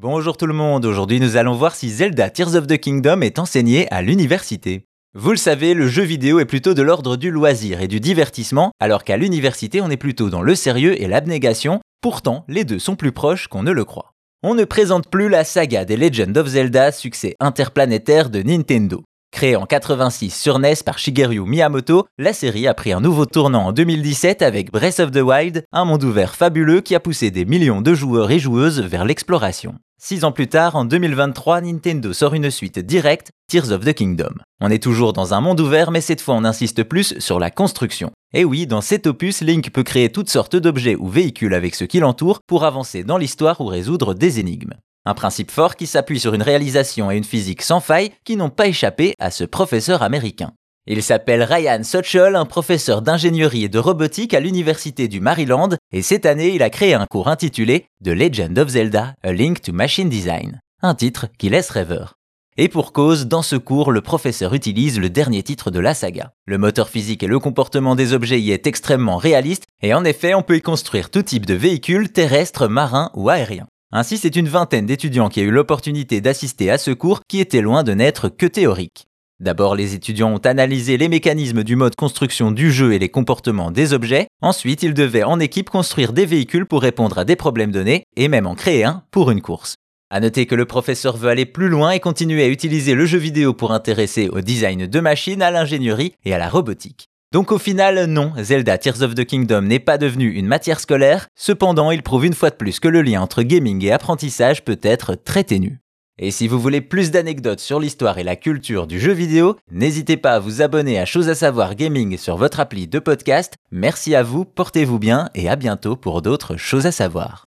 Bonjour tout le monde, aujourd'hui nous allons voir si Zelda Tears of the Kingdom est enseigné à l'université. Vous le savez, le jeu vidéo est plutôt de l'ordre du loisir et du divertissement, alors qu'à l'université on est plutôt dans le sérieux et l'abnégation, pourtant les deux sont plus proches qu'on ne le croit. On ne présente plus la saga des Legend of Zelda, succès interplanétaire de Nintendo. Créée en 86 sur NES par Shigeru Miyamoto, la série a pris un nouveau tournant en 2017 avec Breath of the Wild, un monde ouvert fabuleux qui a poussé des millions de joueurs et joueuses vers l'exploration. Six ans plus tard, en 2023, Nintendo sort une suite directe, Tears of the Kingdom. On est toujours dans un monde ouvert, mais cette fois on insiste plus sur la construction. Et oui, dans cet opus, Link peut créer toutes sortes d'objets ou véhicules avec ce qui l'entoure pour avancer dans l'histoire ou résoudre des énigmes. Un principe fort qui s'appuie sur une réalisation et une physique sans faille qui n'ont pas échappé à ce professeur américain. Il s'appelle Ryan Sochol, un professeur d'ingénierie et de robotique à l'université du Maryland, et cette année il a créé un cours intitulé The Legend of Zelda, A Link to Machine Design, un titre qui laisse rêveur. Et pour cause, dans ce cours, le professeur utilise le dernier titre de la saga. Le moteur physique et le comportement des objets y est extrêmement réaliste, et en effet, on peut y construire tout type de véhicules, terrestres, marins ou aériens. Ainsi, c'est une vingtaine d'étudiants qui a eu l'opportunité d'assister à ce cours qui était loin de n'être que théorique. D'abord, les étudiants ont analysé les mécanismes du mode construction du jeu et les comportements des objets. Ensuite, ils devaient en équipe construire des véhicules pour répondre à des problèmes donnés et même en créer un pour une course. À noter que le professeur veut aller plus loin et continuer à utiliser le jeu vidéo pour intéresser au design de machines, à l'ingénierie et à la robotique. Donc au final, non, Zelda Tears of the Kingdom n'est pas devenu une matière scolaire, cependant il prouve une fois de plus que le lien entre gaming et apprentissage peut être très ténu. Et si vous voulez plus d'anecdotes sur l'histoire et la culture du jeu vidéo, n'hésitez pas à vous abonner à Chose à savoir gaming sur votre appli de podcast. Merci à vous, portez-vous bien et à bientôt pour d'autres choses à savoir.